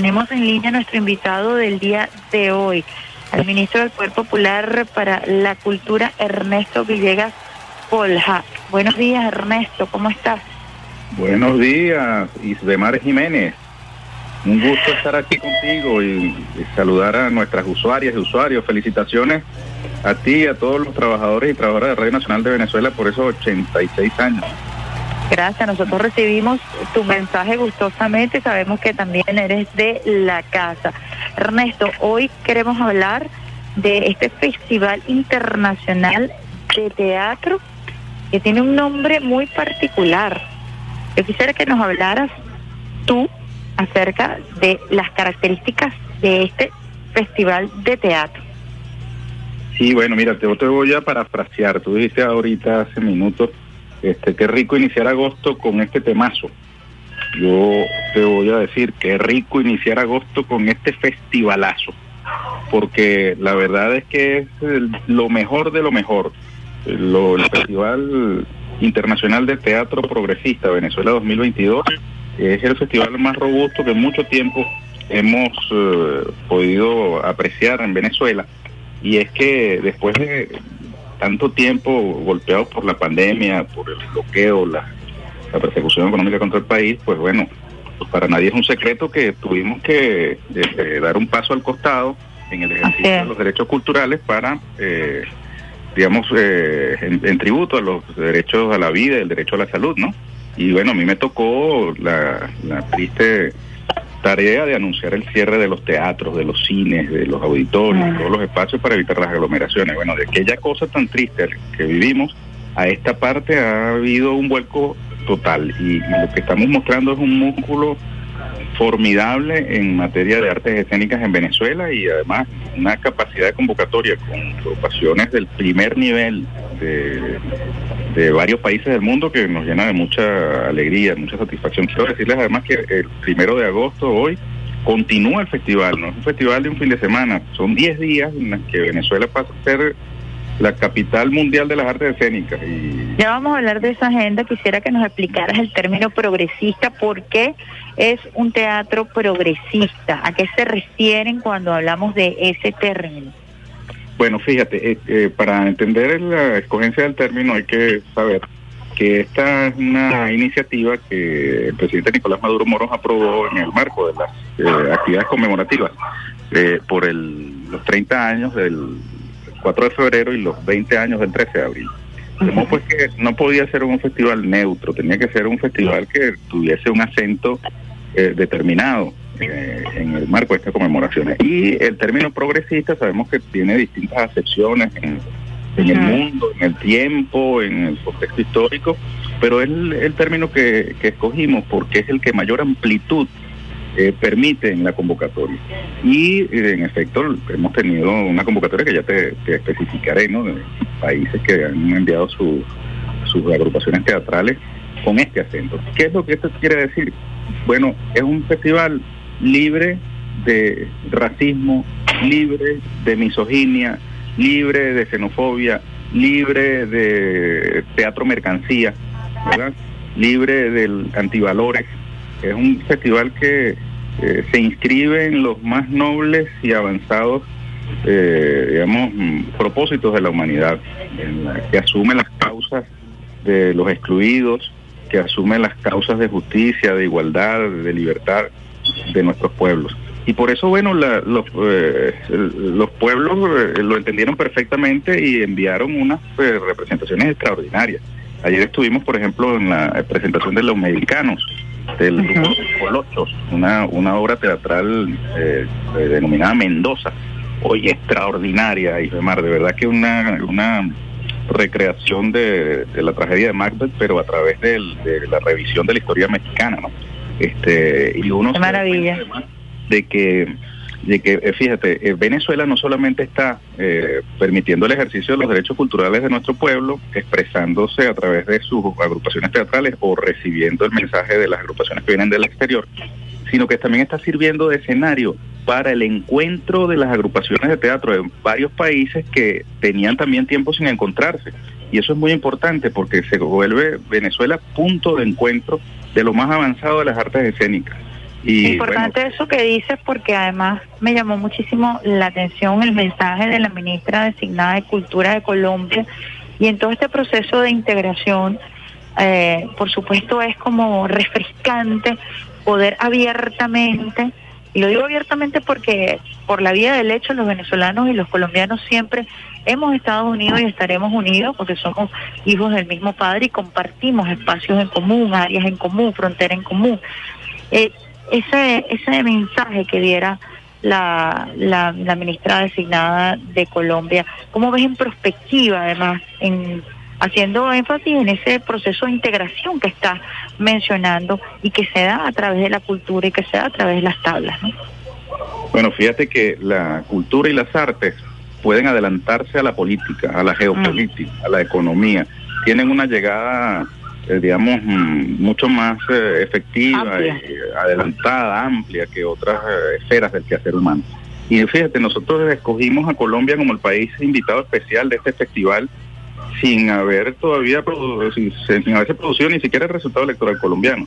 tenemos en línea nuestro invitado del día de hoy, al ministro del Poder Popular para la Cultura, Ernesto Villegas Polja. Buenos días, Ernesto, ¿cómo estás? Buenos días, Isdemar Jiménez. Un gusto estar aquí contigo y, saludar a nuestras usuarias y usuarios. Felicitaciones a ti y a todos los trabajadores y trabajadoras de Radio Nacional de Venezuela por esos 86 años. Gracias, nosotros recibimos tu mensaje gustosamente, sabemos que también eres de la casa. Ernesto, hoy queremos hablar de este Festival Internacional de Teatro que tiene un nombre muy particular. Yo quisiera que nos hablaras tú acerca de las características de este Festival de Teatro. Sí, bueno, mira, te, te voy a parafrasear. Tú dijiste ahorita hace minutos este, qué rico iniciar agosto con este temazo. Yo te voy a decir, qué rico iniciar agosto con este festivalazo, porque la verdad es que es lo mejor de lo mejor. Lo, el Festival Internacional de Teatro Progresista Venezuela 2022 es el festival más robusto que mucho tiempo hemos eh, podido apreciar en Venezuela. Y es que después de tanto tiempo golpeados por la pandemia, por el bloqueo, la, persecución económica contra el país, pues bueno, pues para nadie es un secreto que tuvimos que este, dar un paso al costado en el ejercicio de los derechos culturales para, eh, digamos, eh, en, tributo a los derechos a la vida el derecho a la salud, ¿no? Y bueno, a mí me tocó la, la triste tarea de anunciar el cierre de los teatros, de los cines, de los auditorios, todos los espacios para evitar las aglomeraciones. Bueno, de aquella cosa tan triste que vivimos, a esta parte ha habido un vuelco total y, lo que estamos mostrando es un músculo formidable en materia de artes escénicas en Venezuela y además una capacidad de convocatoria con agrupaciones del primer nivel de, de varios países del mundo que nos llena de mucha alegría, mucha satisfacción. Quiero decirles además que el primero de agosto, hoy, continúa el festival, no es un festival de un fin de semana, son 10 días en los que Venezuela pasa a ser la capital mundial de las artes escénicas. Y... Ya vamos a hablar de esa agenda, quisiera que nos explicaras el término progresista, ¿por qué es un teatro progresista? ¿A qué se refieren cuando hablamos de ese término? Bueno, fíjate, eh, eh, para entender la escogencia del término hay que saber que esta es una iniciativa que el presidente Nicolás Maduro Moros aprobó en el marco de las eh, actividades conmemorativas por los 30 años del 4 de febrero y los 20 años del 13 de abril. Como pues que no podía ser un festival neutro, tenía que ser un festival que tuviese un acento determinado eh, en el marco de estas conmemoraciones. Y el término progresista sabemos que tiene distintas acepciones en, el mundo, en el tiempo, en el contexto histórico, pero es el, término que, escogimos porque es el que mayor amplitud eh, permite en la convocatoria. Y eh, en efecto hemos tenido una convocatoria que ya te, especificaré, ¿no? De países que han enviado sus agrupaciones teatrales con este acento. ¿Qué es lo que esto quiere decir? Bueno, es un festival libre de racismo, libre de misoginia, libre de xenofobia, libre de teatro mercancía, libre del antivalores. Es un festival que eh, se inscribe en los más nobles y avanzados, eh, digamos, mm, propósitos de la humanidad, que asume las causas de los excluidos, que asume las causas de justicia, de igualdad, de libertad de nuestros pueblos. Y por eso, bueno, los, eh, los pueblos eh, lo entendieron perfectamente y enviaron unas eh, representaciones extraordinarias. Ayer estuvimos, por ejemplo, en la presentación de Los Mexicanos, del grupo Colochos, una, una obra teatral denominada Mendoza. Hoy extraordinaria, Mar, de verdad que una, una recreación de, la tragedia de Macbeth, pero a través de la revisión de la historia mexicana, ¿no? Este, y uno Qué maravilla. De que, de que eh, fíjate, eh, Venezuela no solamente está eh, permitiendo el ejercicio de los derechos culturales de nuestro pueblo, expresándose a través de sus agrupaciones teatrales o recibiendo el mensaje de las agrupaciones que vienen del exterior, sino que también está sirviendo de escenario para el encuentro de las agrupaciones de teatro en varios países que tenían también tiempo sin encontrarse. Y eso es muy importante porque se vuelve Venezuela punto de encuentro de lo más avanzado de las artes escénicas. Importante eso que dices porque además me llamó muchísimo la atención el mensaje de la ministra designada de Cultura de Colombia y en todo este proceso de integración, eh, por supuesto es como refrescante poder abiertamente, y lo digo abiertamente porque por la vía del hecho los venezolanos y los colombianos siempre hemos estado unidos y estaremos unidos porque somos hijos del mismo padre y compartimos espacios en común, áreas en común, frontera en común. Eh, ese, ese mensaje que diera la, la, ministra designada de Colombia, ¿cómo ves en perspectiva además, en haciendo énfasis en ese proceso de integración que está mencionando y que se da a través de la cultura y que se da a través de las tablas? Bueno, fíjate que la cultura y las artes pueden adelantarse a la política, a la geopolítica, a la economía. Tienen una llegada digamos, mm, mucho más eh, efectiva, y adelantada, amplia que otras eh, esferas del quehacer humano. Y fíjate, nosotros escogimos a Colombia como el país invitado especial de este festival sin haber todavía sin, sin haberse producido ni siquiera el resultado electoral colombiano.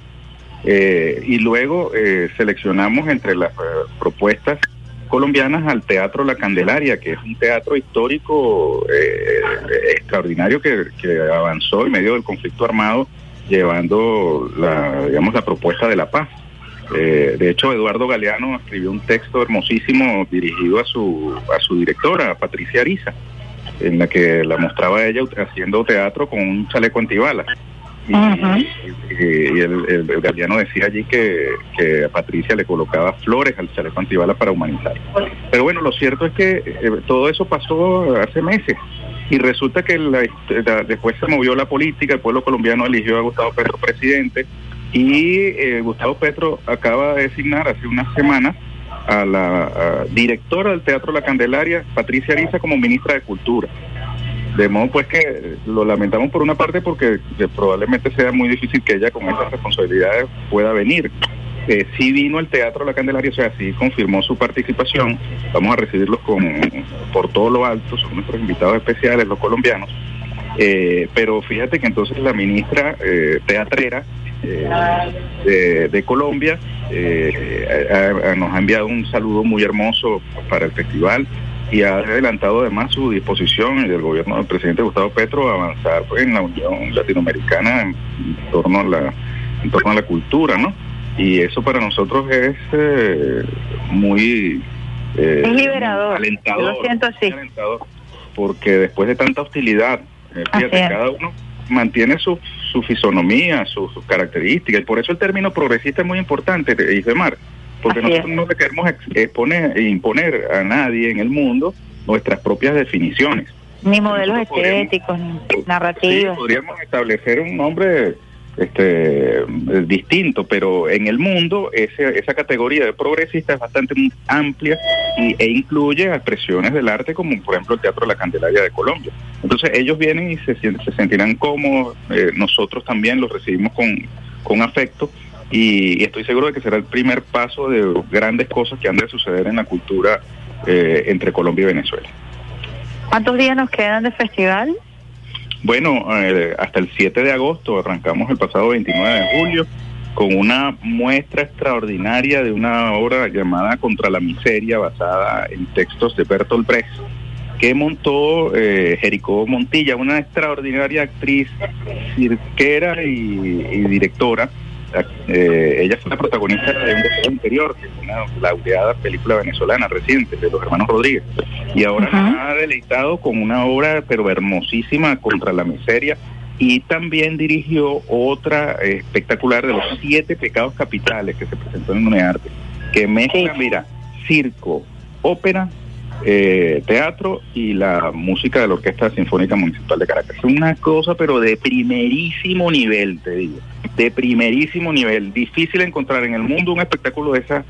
y luego seleccionamos entre las propuestas colombianas al Teatro La Candelaria, que es un teatro histórico eh, extraordinario que, avanzó en medio del conflicto armado, llevando la, digamos, la propuesta de la paz. Eh, de hecho, Eduardo Galeano escribió un texto hermosísimo dirigido a su, a su directora, Patricia Ariza, en la que la mostraba ella haciendo teatro con un chaleco antibalas. Y, el, el, Galeano decía allí que, a Patricia le colocaba flores al chaleco antibala para humanizar. Pero bueno, lo cierto es que eh, todo eso pasó hace meses y resulta que después se movió la política, el pueblo colombiano eligió a Gustavo Petro presidente y eh, Gustavo Petro acaba de designar hace unas semanas a la directora del Teatro La Candelaria, Patricia Ariza, como ministra de Cultura. De modo pues que lo lamentamos por una parte porque probablemente sea muy difícil que ella con esas responsabilidades pueda venir. Eh, sí vino el Teatro La Candelaria, o sea, sí confirmó su participación. Vamos a recibirlos con, por todo lo alto, son nuestros invitados especiales, los colombianos. Eh, pero fíjate que entonces la ministra eh, teatrera eh, de, Colombia nos ha enviado un saludo muy hermoso para el festival y ha adelantado además su disposición y del gobierno del presidente Gustavo Petro a avanzar en la Unión Latinoamericana en, torno a la en torno a la cultura, ¿no? Y eso para nosotros es eh, muy eh, es liberador. Alentador, lo siento así. porque después de tanta hostilidad, eh, fíjate, cada uno mantiene su, su fisonomía, sus características, y por eso el término progresista es muy importante, Isbemar porque nosotros no le queremos exponer e imponer a nadie en el mundo nuestras propias definiciones. Ni modelos estéticos, ni narrativos. podríamos establecer un nombre este distinto, pero en el mundo ese, esa categoría de progresista es bastante amplia y, e incluye expresiones del arte como por ejemplo el Teatro de la Candelaria de Colombia. Entonces ellos vienen y se, se sentirán cómodos, eh, nosotros también los recibimos con, con afecto y, estoy seguro de que será el primer paso de grandes cosas que han de suceder en la cultura eh, entre Colombia y Venezuela. ¿Cuántos días nos quedan de festival? Bueno, eh, hasta el 7 de agosto, arrancamos el pasado 29 de julio con una muestra extraordinaria de una obra llamada Contra la Miseria, basada en textos de Bertolt Brecht, que montó eh, Jericó Montilla, una extraordinaria actriz cirquera y directora, eh, ella fue la protagonista de Un deseo interior, que es una laureada película venezolana reciente de los hermanos Rodríguez. Y ahora ha deleitado con una obra, pero hermosísima, contra la miseria. Y también dirigió otra espectacular de los siete pecados capitales que se presentó en UNEARTE, que mezcla, mira, circo, ópera, eh, teatro y la música de la Orquesta Sinfónica Municipal de Caracas. Una cosa, pero de primerísimo nivel, te digo de primerísimo nivel. Difícil encontrar en el mundo un espectáculo de esa,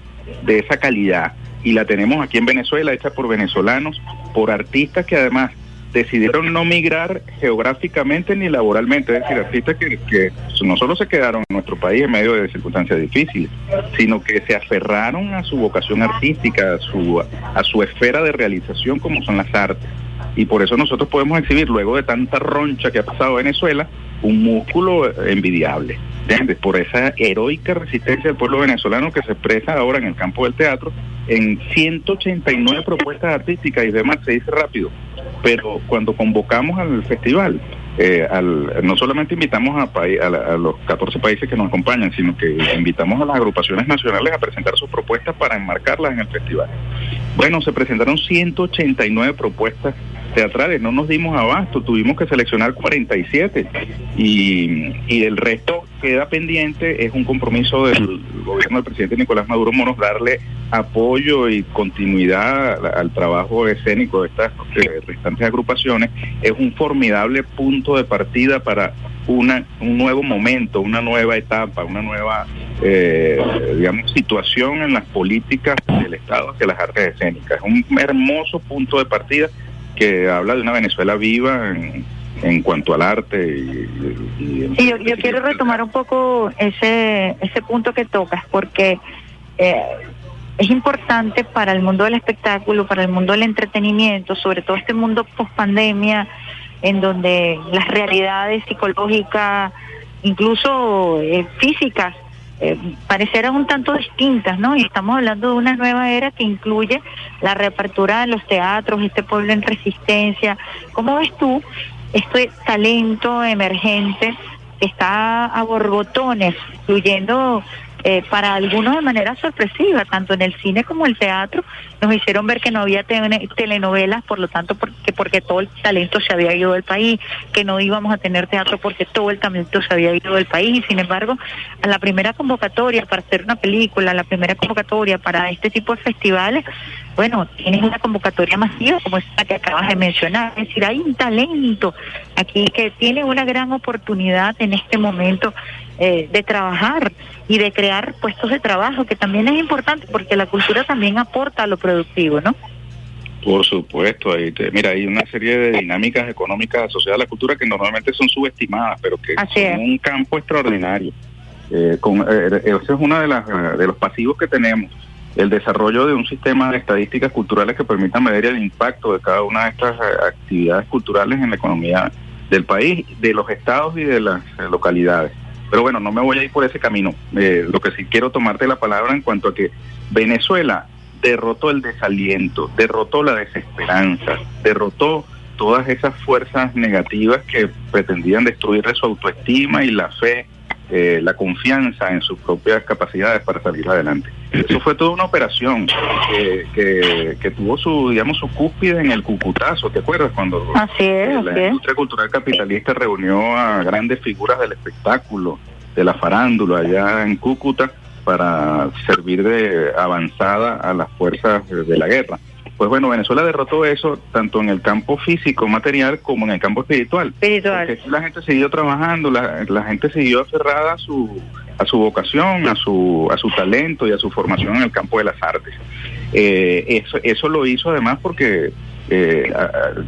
de esa calidad. Y la tenemos aquí en Venezuela, hecha por venezolanos, por artistas que además decidieron no migrar geográficamente ni laboralmente, es decir, artistas que, no solo se quedaron en nuestro país en medio de circunstancias difíciles, sino que se aferraron a su vocación artística, a su, a su esfera de realización como son las artes. Y por eso nosotros podemos exhibir, luego de tanta roncha que ha pasado Venezuela, un músculo envidiable. ¿Entiendes? Por esa heroica resistencia del pueblo venezolano que se expresa ahora en el campo del teatro en 189 propuestas artísticas y demás, se dice rápido. Pero cuando convocamos al festival, eh, al, no solamente invitamos a, a, los 14 países que nos acompañan, sino que invitamos a las agrupaciones nacionales a presentar sus propuestas para enmarcarlas en el festival. Bueno, se presentaron 189 propuestas teatrales, no nos dimos abasto, tuvimos que seleccionar 47 y, y el resto queda pendiente, es un compromiso del gobierno del presidente Nicolás Maduro Moros darle apoyo y continuidad al, trabajo escénico de estas eh, restantes agrupaciones, es un formidable punto de partida para una, un nuevo momento, una nueva etapa, una nueva, eh, digamos, situación en las políticas del Estado hacia las artes escénicas. Es un hermoso punto de partida que habla de una Venezuela viva en, en cuanto al arte. Y, sí, yo, quiero retomar un poco ese, ese punto que tocas, porque eh, es importante para el mundo del espectáculo, para el mundo del entretenimiento, sobre todo este mundo post pandemia, en donde las realidades psicológicas, incluso eh, físicas, eh, parecerán un tanto distintas, ¿no? Y estamos hablando de una nueva era que incluye la reapertura de los teatros, este pueblo en resistencia. ¿Cómo ves tú este talento emergente que está a borbotones, fluyendo eh, para algunos de manera sorpresiva, tanto en el cine como el teatro, nos hicieron ver que no había telenovelas, por lo tanto, porque, porque todo el talento se había ido del país, que no íbamos a tener teatro porque todo el talento se había ido del país, y sin embargo, a la primera convocatoria para hacer una película, la primera convocatoria para este tipo de festivales, bueno, tienes una convocatoria masiva como esta que acabas de mencionar, es decir, hay un talento aquí que tiene una gran oportunidad en este momento eh, de trabajar y de crear puestos de trabajo, que también es importante porque la cultura también aporta a lo productivo, ¿no? Por supuesto, ahí mira, hay una serie de dinámicas económicas asociadas a la cultura que normalmente son subestimadas, pero que son un campo extraordinario. Eh, con, eh, ese es uno de, las, de los pasivos que tenemos, el desarrollo de un sistema de estadísticas culturales que permita medir el impacto de cada una de estas eh, actividades culturales en la economía del país, de los estados y de las localidades. Pero bueno, no me voy a ir por ese camino. Eh, lo que sí quiero tomarte la palabra en cuanto a que Venezuela derrotó el desaliento, derrotó la desesperanza, derrotó todas esas fuerzas negativas que pretendían destruirle su autoestima y la fe, eh, la confianza en sus propias capacidades para salir adelante. Eso fue toda una operación que, que, tuvo su, digamos, su cúspide en el Cucutazo, ¿te acuerdas? Cuando la industria cultural capitalista reunió a grandes figuras del espectáculo, de la farándula allá en Cúcuta para servir de avanzada a las fuerzas de la guerra. Pues bueno, Venezuela derrotó eso tanto en el campo físico, material, como en el campo espiritual. Espiritual. Porque la gente siguió trabajando, la, la gente siguió aferrada a su a su vocación, a su, a su talento y a su formación en el campo de las artes. Eh, eso, eso lo hizo además porque eh,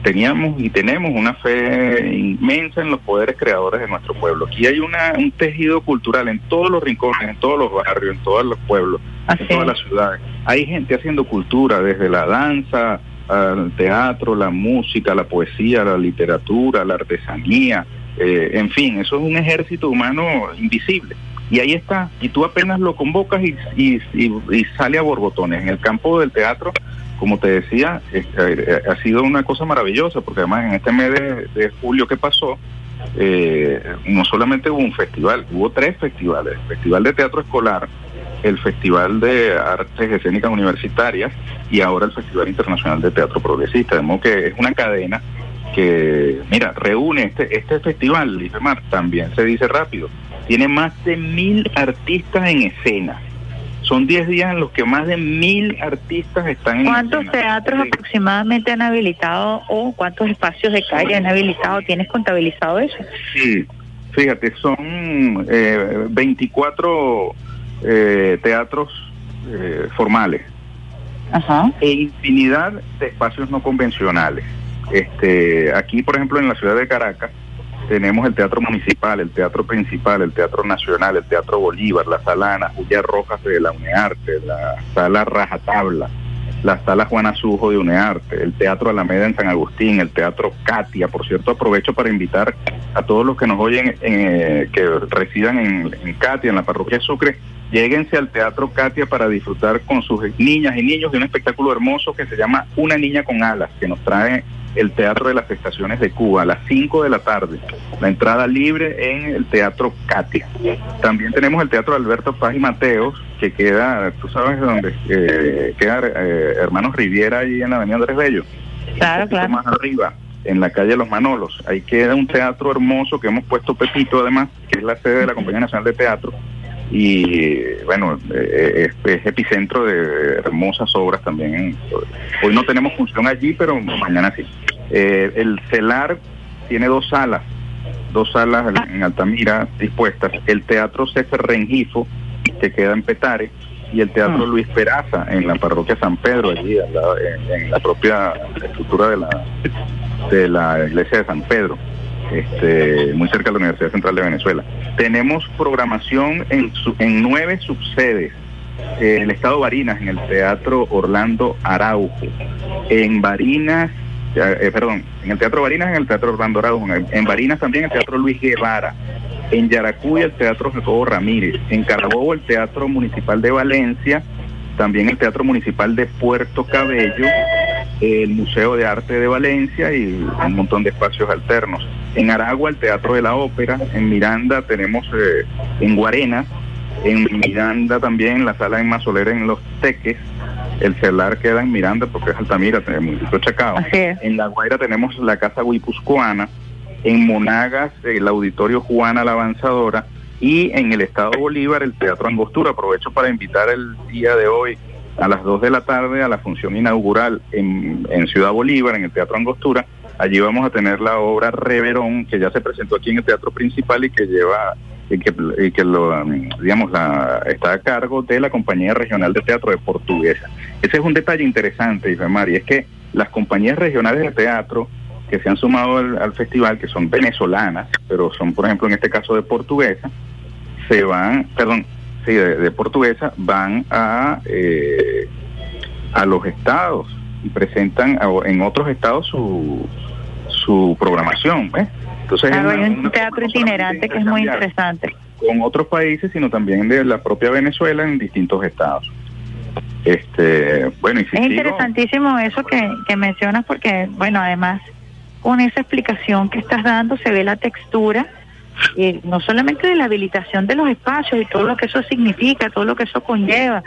teníamos y tenemos una fe inmensa en los poderes creadores de nuestro pueblo. Aquí hay una, un tejido cultural en todos los rincones, en todos los barrios, en todos los pueblos, en todas las ciudades. Hay gente haciendo cultura, desde la danza, al teatro, la música, la poesía, la literatura, la artesanía, eh, en fin, eso es un ejército humano invisible y ahí está, y tú apenas lo convocas y, y, y, sale a borbotones. En el campo del teatro, como te decía, eh, ha sido una cosa maravillosa, porque además en este mes de, julio que pasó, eh, no solamente hubo un festival, hubo tres festivales, el Festival de Teatro Escolar, el Festival de Artes Escénicas Universitarias y ahora el Festival Internacional de Teatro Progresista, de modo que es una cadena que, mira, reúne este, este festival, Mar, también se dice rápido, tiene más de mil artistas en escena. Son 10 días en los que más de mil artistas están en ¿Cuántos teatros aproximadamente han habilitado o cuántos espacios de calle han habilitado? ¿Tienes contabilizado eso? Sí, fíjate, son eh, 24 eh, teatros eh, formales Ajá. e infinidad de espacios no convencionales. Este, aquí, por ejemplo, en la ciudad de Caracas, tenemos el Teatro Municipal, el Teatro Principal, el Teatro Nacional, el Teatro Bolívar, la Sala Ana Julia Rojas de la UNEARTE, la Sala Rajatabla, la sala Juana Sujo de UNEARTE, el Teatro Alameda en San Agustín, el Teatro Katia. Por cierto, aprovecho para invitar a todos los que nos oyen, eh, que residan en, en Katia, en la parroquia Sucre, Lléguense al Teatro Katia para disfrutar con sus niñas y niños de un espectáculo hermoso que se llama Una Niña con Alas, que nos trae el Teatro de las Estaciones de Cuba a las 5 de la tarde. La entrada libre en el Teatro Katia. También tenemos el Teatro Alberto Paz y Mateos, que queda, tú sabes dónde, eh, queda eh, Hermanos Riviera, ahí en la Avenida Andrés Bello. Claro, claro. Más arriba, en la calle Los Manolos. Ahí queda un teatro hermoso que hemos puesto Pepito, además, que es la sede de la Compañía Nacional de Teatro y bueno, eh, es, epicentro de hermosas obras también. Hoy no tenemos función allí, pero mañana sí. Eh, el CELAR tiene dos salas, dos salas en Altamira dispuestas. El Teatro César Rengifo, que queda en Petare, y el Teatro ah. Luis Peraza, en la parroquia San Pedro, allí en, la propia estructura de la, de la iglesia de San Pedro este, muy cerca de la Universidad Central de Venezuela. Tenemos programación en, en nueve subsedes. en el estado Barinas, en el Teatro Orlando Araujo. En Barinas, eh, perdón, en el Teatro Barinas, en el Teatro Orlando Araujo. En, Barinas también el Teatro Luis Guevara. En Yaracuy el Teatro Jacobo Ramírez. En Carabobo el Teatro Municipal de Valencia. También el Teatro Municipal de Puerto Cabello el Museo de Arte de Valencia y un montón de espacios alternos. En Aragua el Teatro de la Ópera, en Miranda tenemos eh, en Guarena, en Miranda también la sala en Mazolera en Los Teques, el celular queda en Miranda porque es Altamira, el municipio Chacao. En La Guaira tenemos la Casa Guipuzcoana, en Monagas el Auditorio Juana la Avanzadora y en el Estado Bolívar el Teatro Angostura. Aprovecho para invitar el día de hoy a las 2 de la tarde a la función inaugural en, en Ciudad Bolívar, en el Teatro Angostura. Allí vamos a tener la obra Reverón, que ya se presentó aquí en el Teatro Principal y que lleva y que, y que lo, digamos, la, está a cargo de la Compañía Regional de Teatro de Portuguesa. Ese es un detalle interesante, Isabel y es que las compañías regionales de teatro que se han sumado al, al, festival, que son venezolanas, pero son, por ejemplo, en este caso de portuguesa, se van, perdón, sí, de, portuguesa, van a, eh, a los estados y presentan en otros estados su, su programación. Entonces, hay un teatro itinerante que es muy interesante. Con otros países, sino también de la propia Venezuela en distintos estados. Este, bueno, es interesantísimo eso que, que mencionas porque, bueno, además con esa explicación que estás dando se ve la textura eh, no solamente de la habilitación de los espacios y todo lo que eso significa, todo lo que eso conlleva,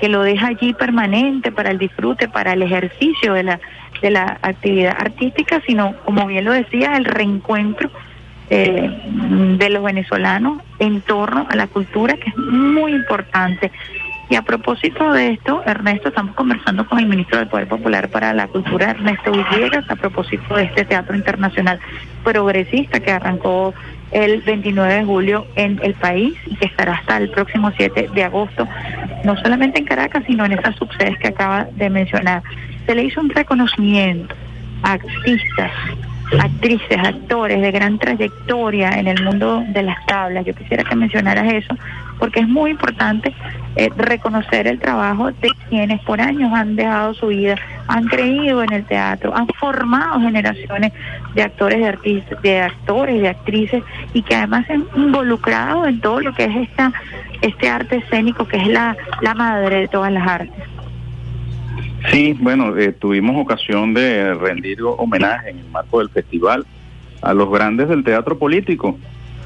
que lo deja allí permanente para el disfrute, para el ejercicio de la, de la actividad artística, sino, como bien lo decía, el reencuentro eh, de los venezolanos en torno a la cultura, que es muy importante. Y a propósito de esto, Ernesto, estamos conversando con el ministro del Poder Popular para la Cultura, Ernesto Villegas, a propósito de este teatro internacional progresista que arrancó el 29 de julio en el país y que estará hasta el próximo 7 de agosto, no solamente en Caracas, sino en esas subsedes que acaba de mencionar. Se le hizo un reconocimiento a artistas, actrices, actores de gran trayectoria en el mundo de las tablas. Yo quisiera que mencionaras eso, porque es muy importante eh, reconocer el trabajo de quienes por años han dejado su vida, han creído en el teatro, han formado generaciones de actores, de artistas, de actores, de actrices y que además se han involucrado en todo lo que es esta este arte escénico que es la, la madre de todas las artes. Sí, bueno, eh, tuvimos ocasión de rendir homenaje en el marco del festival a los grandes del teatro político.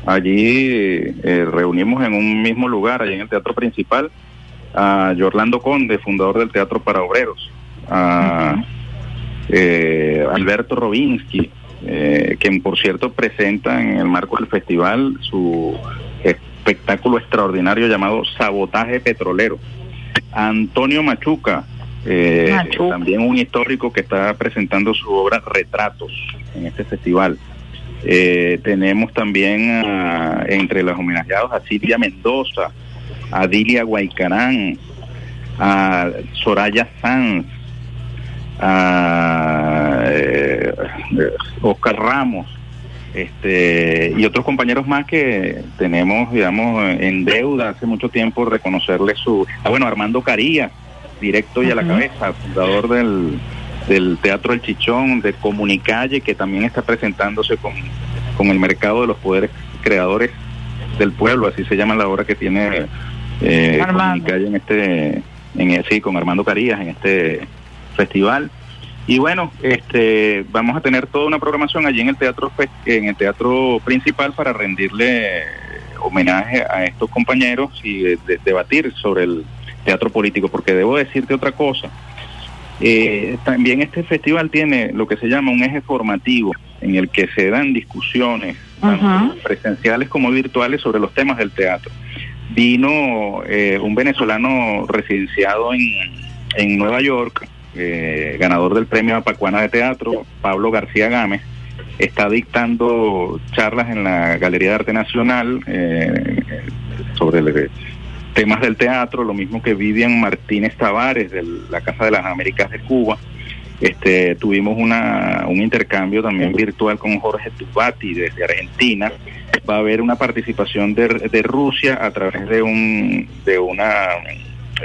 Allí eh, reunimos en un mismo lugar, allí en el teatro principal, a Orlando Conde, fundador del Teatro para Obreros, a eh, Alberto Robinsky, eh, quien por cierto presenta en el marco del festival su espectáculo extraordinario llamado Sabotaje Petrolero. Antonio Machuca, eh, también un histórico que está presentando su obra Retratos en este festival. Eh, tenemos también entre los homenajeados a Silvia Mendoza, a Dilia Guaycarán, a Soraya Sanz, a eh, Oscar Ramos, este y otros compañeros más que tenemos, digamos, en deuda hace mucho tiempo reconocerle su... Ah, bueno, Armando Carías, directo y a la cabeza, fundador del, del Teatro El Chichón, de Comunicalle, que también está presentándose con, con el mercado de los poderes creadores del pueblo, así se llama la obra que tiene eh, Comunicalle en este, en sí, con Armando Carías en este festival. Y bueno, este, vamos a tener toda una programación allí en el teatro en el teatro principal para rendirle homenaje a estos compañeros y debatir sobre el teatro político, porque debo decirte otra cosa. Eh, también este festival tiene lo que se llama un eje formativo, en el que se dan discusiones, tanto presenciales como virtuales, sobre los temas del teatro. Vino eh, un venezolano residenciado en, en Nueva York, eh, ganador del premio Apacuana de Teatro, Pablo García Gámez, está dictando charlas en la Galería de Arte Nacional eh, sobre temas del teatro, lo mismo que Vivian Martínez Tavares de la Casa de las Américas de Cuba. Este, tuvimos una, un intercambio también virtual con Jorge Tubati desde Argentina. Va a haber una participación de, de Rusia a través de, un, de una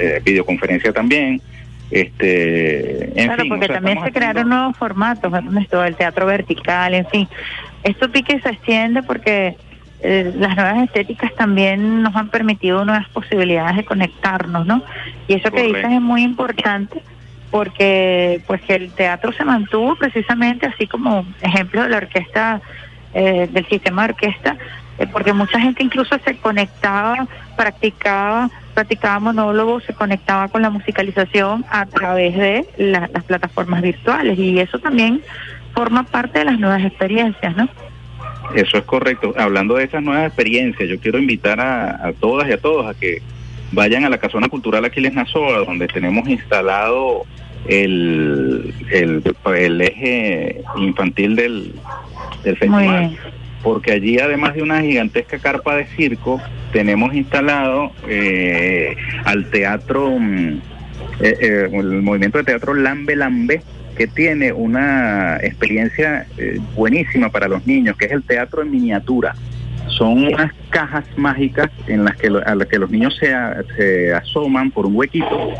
eh, videoconferencia también. Este, claro, porque también se crearon nuevos formatos, todo el teatro vertical, en fin. Esto pique se extiende porque eh, las nuevas estéticas también nos han permitido nuevas posibilidades de conectarnos, ¿no? Y eso que dices es muy importante porque pues que el teatro se mantuvo precisamente así como ejemplo de la orquesta, eh, del sistema de orquesta, eh, porque mucha gente incluso se conectaba, practicaba practicaba monólogo, se conectaba con la musicalización a través de las plataformas virtuales y eso también forma parte de las nuevas experiencias, ¿no? Eso es correcto. Hablando de esas nuevas experiencias, yo quiero invitar a, todas y a todos a que vayan a la Casona Cultural Aquiles Nazoa, donde tenemos instalado el, el, eje infantil del, del festival porque allí además de una gigantesca carpa de circo, tenemos instalado eh, al teatro, mm, eh, eh, el movimiento de teatro Lambe Lambe, que tiene una experiencia buenísima para los niños, que es el teatro en miniatura. Son unas cajas mágicas en las que, a las que los niños se, se asoman por un huequito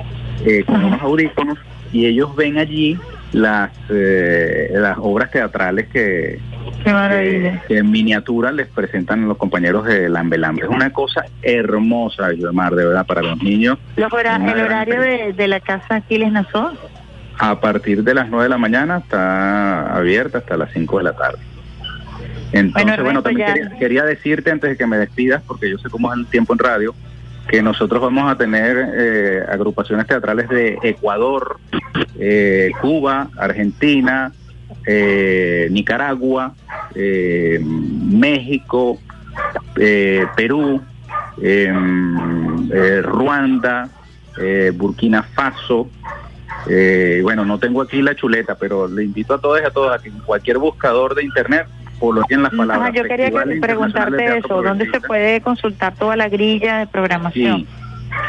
con unos audífonos y ellos ven allí las, las obras teatrales que, en miniatura les presentan los compañeros de Lambe Lambe. Es una cosa hermosa, Mar, de verdad, para los niños. ¿El horario de, la casa Aquiles Nazó? A partir de las 9 de la mañana está abierta hasta las 5 de la tarde. Entonces, bueno, también quería, decirte antes de que me despidas, porque yo sé cómo es el tiempo en radio, que nosotros vamos a tener eh, agrupaciones teatrales de Ecuador, eh, Cuba, Argentina, eh, Nicaragua, eh, México, Perú, em, Ruanda, Burkina Faso. Bueno, no tengo aquí la chuleta, pero le invito a todos y a todas a que en cualquier buscador de internet coloquen las palabras. yo quería preguntarte eso, ¿dónde se puede consultar toda la grilla de programación?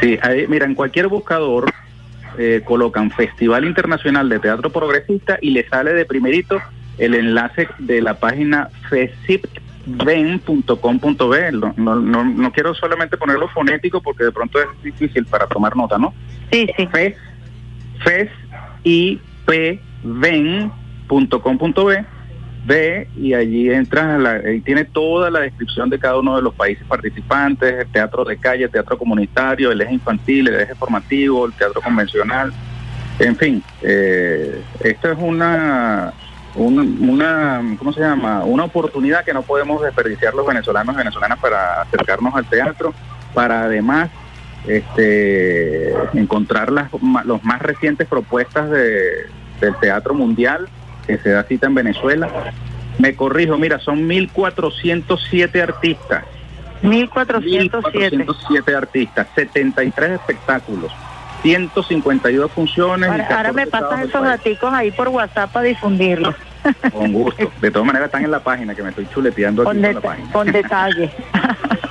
Sí, mira, en cualquier buscador eh, colocan Festival Internacional de Teatro Progresista y le sale de primerito el enlace de la página fesipven.com.b. No, no, no, quiero solamente ponerlo fonético porque de pronto es difícil para tomar nota, ¿no? Sí, sí. Fes y ve y allí entras, y tiene toda la descripción de cada uno de los países participantes, el teatro de calle, el teatro comunitario, el eje infantil, el eje formativo, el teatro convencional, en fin, eh, esto es una, una, ¿cómo se llama? Una oportunidad que no podemos desperdiciar los venezolanos y venezolanas para acercarnos al teatro, para además este, encontrar las los más recientes propuestas de, del teatro mundial que se da cita en Venezuela. Me corrijo, mira, son 1.407 artistas. 1.407 artistas, 73 espectáculos, 152 funciones. Ahora, me pasan esos datos ahí por WhatsApp para difundirlos. Con gusto. De todas maneras están en la página, que me estoy chuleteando con, la página. con detalle.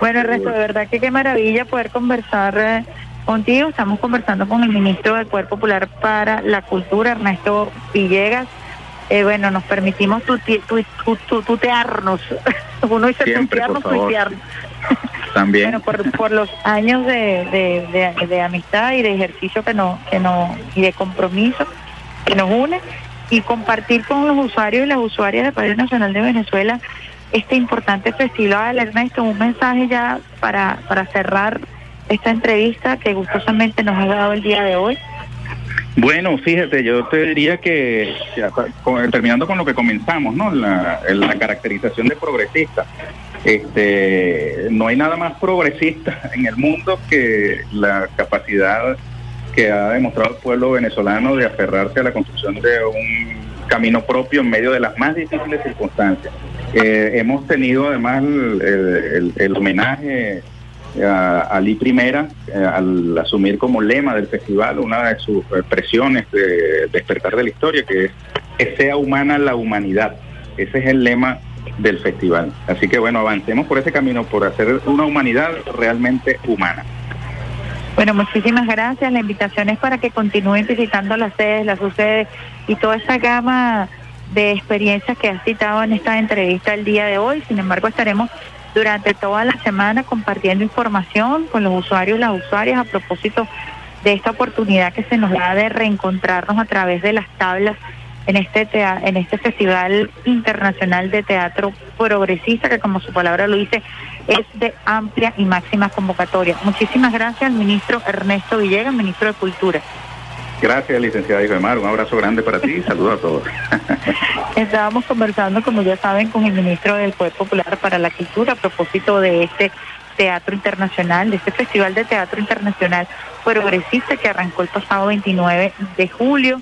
bueno, el resto, de verdad que qué maravilla poder conversar eh, contigo. Estamos conversando con el ministro del Poder Popular para la Cultura, Ernesto Villegas. eh, bueno, nos permitimos tutearnos. Uno dice tutearnos, tutearnos. También. bueno, por, por los años de, de, de, amistad y de ejercicio que no, que no, y de compromiso que nos une y compartir con los usuarios y las usuarias del Padre Nacional de Venezuela este importante festival, Ernesto, un mensaje ya para, para cerrar esta entrevista que gustosamente nos ha dado el día de hoy. Bueno, fíjate, yo te diría que, terminando con lo que comenzamos, ¿no? La, la caracterización de progresista. Este, no hay nada más progresista en el mundo que la capacidad que ha demostrado el pueblo venezolano de aferrarse a la construcción de un camino propio en medio de las más difíciles circunstancias. Eh, hemos tenido además el, homenaje a Ali Primera eh, al asumir como lema del festival una de sus expresiones de despertar de la historia, que es que sea humana la humanidad. Ese es el lema del festival. Así que bueno, avancemos por ese camino, por hacer una humanidad realmente humana. Bueno, muchísimas gracias. La invitación es para que continúen visitando las sedes, las sucedes y toda esa gama de experiencias que has citado en esta entrevista el día de hoy. Sin embargo, estaremos durante toda la semana compartiendo información con los usuarios y las usuarias a propósito de esta oportunidad que se nos da de reencontrarnos a través de las tablas en este en este festival internacional de teatro progresista que como su palabra lo dice es de amplia y máxima convocatoria. Muchísimas gracias al ministro Ernesto Villegas, ministro de Cultura. Gracias, licenciada Mar. Un abrazo grande para ti y saludos a todos. Estábamos conversando, como ya saben, con el ministro del Poder Popular para la Cultura a propósito de este teatro internacional, de este festival de teatro internacional progresista que arrancó el pasado 29 de julio.